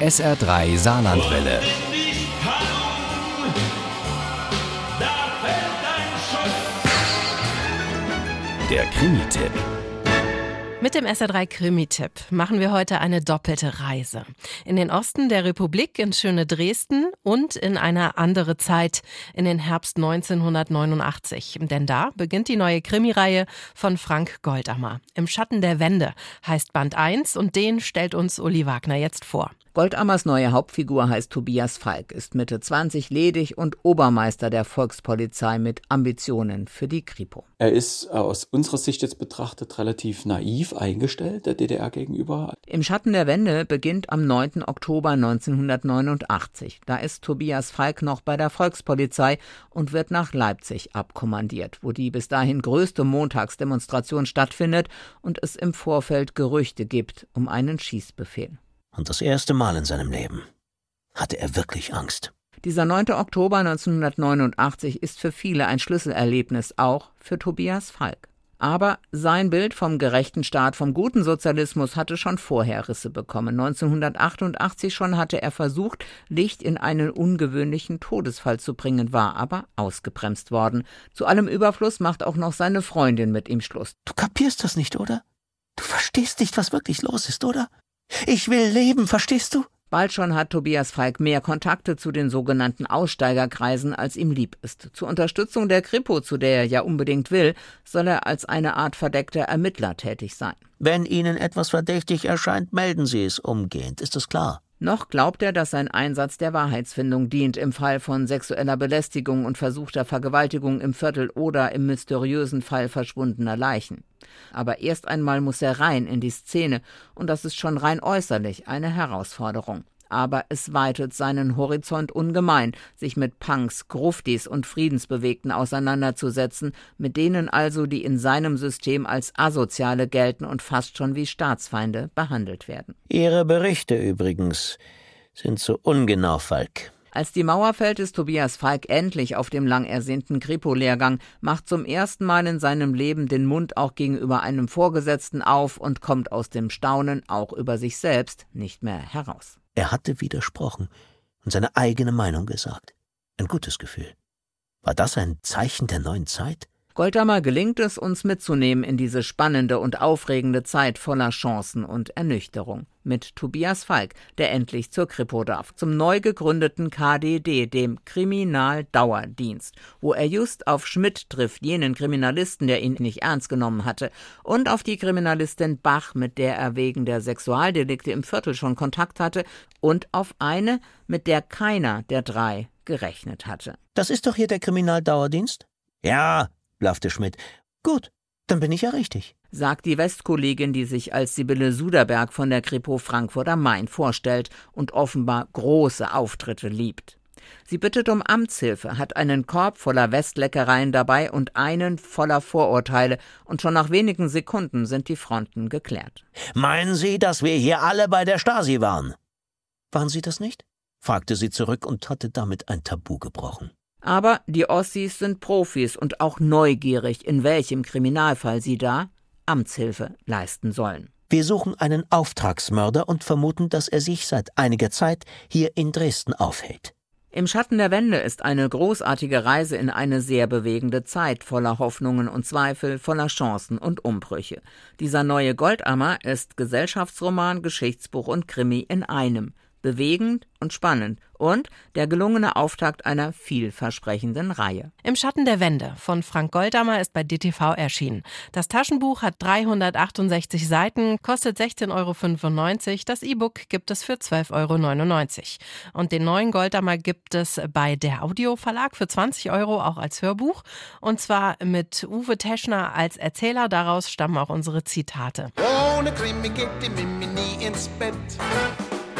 SR3 Saarlandwelle. Der Krimi-Tipp. Mit dem SR3 Krimi-Tipp machen wir heute eine doppelte Reise. In den Osten der Republik, ins schöne Dresden und in eine andere Zeit, in den Herbst 1989. Denn da beginnt die neue Krimireihe von Frank Goldammer. Im Schatten der Wende heißt Band 1 und den stellt uns Uli Wagner jetzt vor. Goldammers neue Hauptfigur heißt Tobias Falk, ist Mitte 20 ledig und Obermeister der Volkspolizei mit Ambitionen für die Kripo. Er ist aus unserer Sicht jetzt betrachtet relativ naiv eingestellt der DDR gegenüber. Im Schatten der Wende beginnt am 9. Oktober 1989. Da ist Tobias Falk noch bei der Volkspolizei und wird nach Leipzig abkommandiert, wo die bis dahin größte Montagsdemonstration stattfindet und es im Vorfeld Gerüchte gibt um einen Schießbefehl und das erste Mal in seinem Leben hatte er wirklich Angst. Dieser 9. Oktober 1989 ist für viele ein Schlüsselerlebnis, auch für Tobias Falk. Aber sein Bild vom gerechten Staat, vom guten Sozialismus hatte schon vorher Risse bekommen. 1988 schon hatte er versucht, Licht in einen ungewöhnlichen Todesfall zu bringen, war aber ausgebremst worden. Zu allem Überfluss macht auch noch seine Freundin mit ihm Schluss. Du kapierst das nicht, oder? Du verstehst nicht, was wirklich los ist, oder? Ich will leben, verstehst du? Bald schon hat Tobias Falk mehr Kontakte zu den sogenannten Aussteigerkreisen, als ihm lieb ist. Zur Unterstützung der Kripo, zu der er ja unbedingt will, soll er als eine Art verdeckter Ermittler tätig sein. Wenn Ihnen etwas verdächtig erscheint, melden Sie es umgehend, ist das klar? Noch glaubt er, dass sein Einsatz der Wahrheitsfindung dient im Fall von sexueller Belästigung und versuchter Vergewaltigung im Viertel oder im mysteriösen Fall verschwundener Leichen. Aber erst einmal muss er rein in die Szene, und das ist schon rein äußerlich eine Herausforderung aber es weitet seinen Horizont ungemein, sich mit Punks, Gruftis und Friedensbewegten auseinanderzusetzen, mit denen also, die in seinem System als Asoziale gelten und fast schon wie Staatsfeinde behandelt werden. Ihre Berichte übrigens sind zu ungenau, Falk. Als die Mauer fällt, ist Tobias Falk endlich auf dem lang ersehnten Kripo-Lehrgang, macht zum ersten Mal in seinem Leben den Mund auch gegenüber einem Vorgesetzten auf und kommt aus dem Staunen auch über sich selbst nicht mehr heraus. Er hatte widersprochen und seine eigene Meinung gesagt. Ein gutes Gefühl. War das ein Zeichen der neuen Zeit? Goldammer gelingt es, uns mitzunehmen in diese spannende und aufregende Zeit voller Chancen und Ernüchterung. Mit Tobias Falk, der endlich zur Kripo darf, zum neu gegründeten KDD, dem Kriminaldauerdienst, wo er just auf Schmidt trifft, jenen Kriminalisten, der ihn nicht ernst genommen hatte, und auf die Kriminalistin Bach, mit der er wegen der Sexualdelikte im Viertel schon Kontakt hatte, und auf eine, mit der keiner der drei gerechnet hatte. Das ist doch hier der Kriminaldauerdienst? Ja, blaffte Schmidt. Gut, dann bin ich ja richtig, sagt die Westkollegin, die sich als Sibylle Suderberg von der Kripo Frankfurt am Main vorstellt und offenbar große Auftritte liebt. Sie bittet um Amtshilfe, hat einen Korb voller Westleckereien dabei und einen voller Vorurteile, und schon nach wenigen Sekunden sind die Fronten geklärt. Meinen Sie, dass wir hier alle bei der Stasi waren? Waren Sie das nicht? fragte sie zurück und hatte damit ein Tabu gebrochen. Aber die Ossis sind Profis und auch neugierig, in welchem Kriminalfall sie da Amtshilfe leisten sollen. Wir suchen einen Auftragsmörder und vermuten, dass er sich seit einiger Zeit hier in Dresden aufhält. Im Schatten der Wende ist eine großartige Reise in eine sehr bewegende Zeit, voller Hoffnungen und Zweifel, voller Chancen und Umbrüche. Dieser neue Goldammer ist Gesellschaftsroman, Geschichtsbuch und Krimi in einem bewegend und spannend und der gelungene Auftakt einer vielversprechenden Reihe. Im Schatten der Wende von Frank Goldammer ist bei DTV erschienen. Das Taschenbuch hat 368 Seiten, kostet 16,95 Euro. Das E-Book gibt es für 12,99 Euro. Und den neuen Goldammer gibt es bei der Audio Verlag für 20 Euro auch als Hörbuch. Und zwar mit Uwe Teschner als Erzähler. Daraus stammen auch unsere Zitate. Ohne Krimi geht die Mimi nie ins Bett.